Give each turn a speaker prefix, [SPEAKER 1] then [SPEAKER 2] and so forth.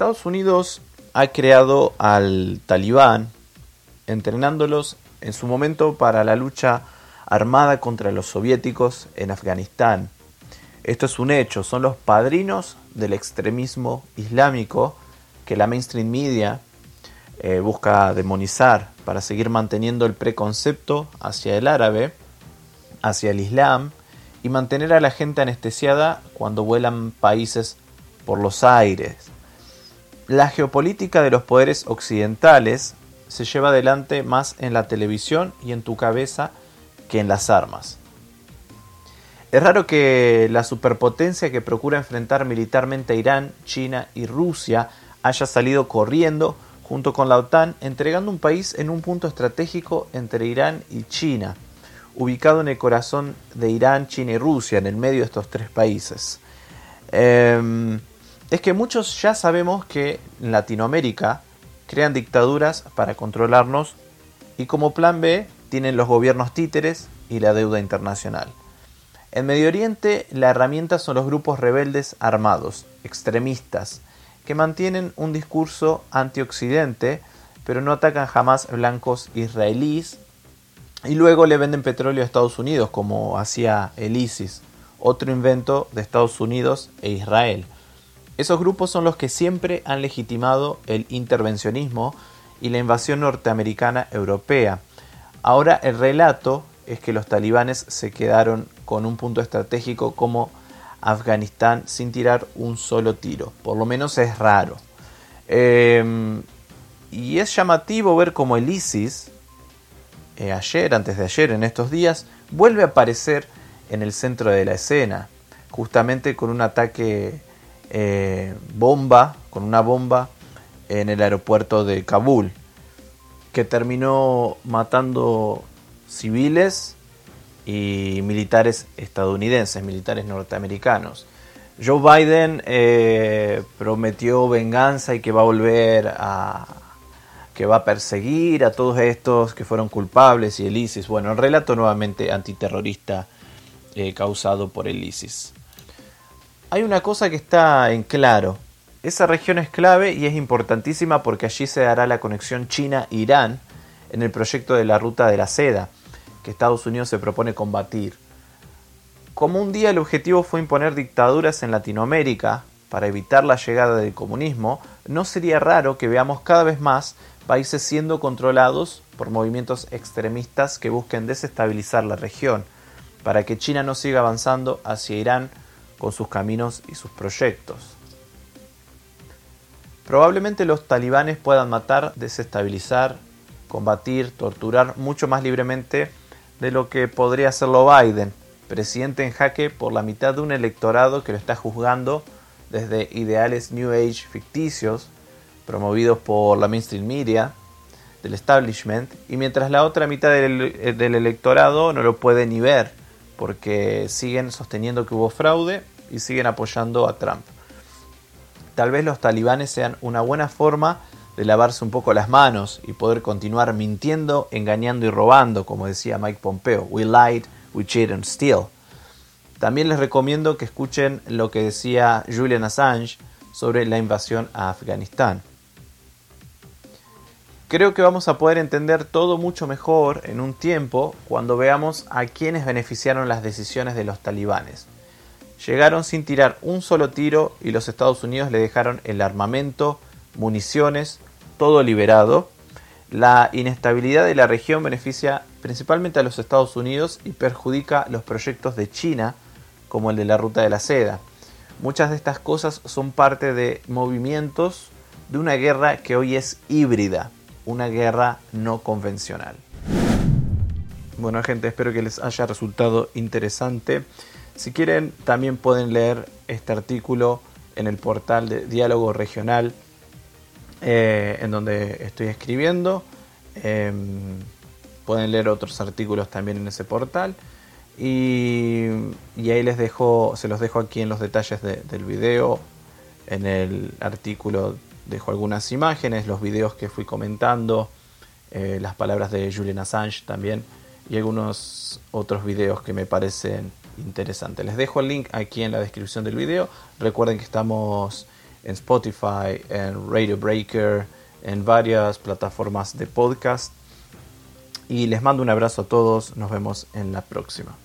[SPEAKER 1] Estados Unidos ha creado al talibán, entrenándolos en su momento para la lucha armada contra los soviéticos en Afganistán. Esto es un hecho, son los padrinos del extremismo islámico que la mainstream media eh, busca demonizar para seguir manteniendo el preconcepto hacia el árabe, hacia el islam y mantener a la gente anestesiada cuando vuelan países por los aires. La geopolítica de los poderes occidentales se lleva adelante más en la televisión y en tu cabeza que en las armas. Es raro que la superpotencia que procura enfrentar militarmente a Irán, China y Rusia haya salido corriendo junto con la OTAN, entregando un país en un punto estratégico entre Irán y China, ubicado en el corazón de Irán, China y Rusia, en el medio de estos tres países. Em, es que muchos ya sabemos que en Latinoamérica crean dictaduras para controlarnos y como plan B tienen los gobiernos títeres y la deuda internacional. En Medio Oriente la herramienta son los grupos rebeldes armados, extremistas, que mantienen un discurso antioccidente, pero no atacan jamás blancos israelíes, y luego le venden petróleo a Estados Unidos, como hacía el ISIS, otro invento de Estados Unidos e Israel. Esos grupos son los que siempre han legitimado el intervencionismo y la invasión norteamericana europea. Ahora el relato es que los talibanes se quedaron con un punto estratégico como Afganistán sin tirar un solo tiro. Por lo menos es raro. Em, y es llamativo ver como el ISIS, eh, ayer, antes de ayer, en estos días, vuelve a aparecer en el centro de la escena, justamente con un ataque eh, bomba, con una bomba en el aeropuerto de Kabul, que terminó matando civiles y militares estadounidenses, militares norteamericanos. Joe Biden eh, prometió venganza y que va a volver a que va a perseguir a todos estos que fueron culpables y el ISIS. Bueno, el relato nuevamente antiterrorista eh, causado por el ISIS hay una cosa que está en claro. Esa región es clave y es importantísima porque allí se dará la conexión China-Irán en el proyecto de la Ruta de la Seda, que Estados Unidos se propone combatir. Como un día el objetivo fue imponer dictaduras en Latinoamérica para evitar la llegada del comunismo, no sería raro que veamos cada vez más países siendo controlados por movimientos extremistas que busquen desestabilizar la región, para que China no siga avanzando hacia Irán con sus caminos y sus proyectos. Probablemente los talibanes puedan matar, desestabilizar, combatir, torturar mucho más libremente de lo que podría hacerlo Biden, presidente en jaque por la mitad de un electorado que lo está juzgando desde ideales New Age ficticios, promovidos por la mainstream media, del establishment, y mientras la otra mitad del, del electorado no lo puede ni ver, porque siguen sosteniendo que hubo fraude y siguen apoyando a Trump. Tal vez los talibanes sean una buena forma de lavarse un poco las manos y poder continuar mintiendo, engañando y robando, como decía Mike Pompeo. We lied, we cheated and steal. También les recomiendo que escuchen lo que decía Julian Assange sobre la invasión a Afganistán. Creo que vamos a poder entender todo mucho mejor en un tiempo cuando veamos a quienes beneficiaron las decisiones de los talibanes. Llegaron sin tirar un solo tiro y los Estados Unidos le dejaron el armamento, municiones, todo liberado. La inestabilidad de la región beneficia principalmente a los Estados Unidos y perjudica los proyectos de China, como el de la Ruta de la Seda. Muchas de estas cosas son parte de movimientos de una guerra que hoy es híbrida, una guerra no convencional. Bueno gente, espero que les haya resultado interesante. Si quieren, también pueden leer este artículo en el portal de Diálogo Regional, eh, en donde estoy escribiendo. Em, pueden leer otros artículos también en ese portal. Y, ahí les dejo, se los dejo aquí en los detalles del video. En el artículo dejo algunas imágenes, los videos que fui comentando, eh, las palabras de Julian Assange también y algunos otros videos que me parecen interesantes. Les dejo el link aquí en la descripción del video. Recuerden que estamos en Spotify, en Radio Breaker, en varias plataformas de podcast. Y les mando un abrazo a todos. Nos vemos en la próxima.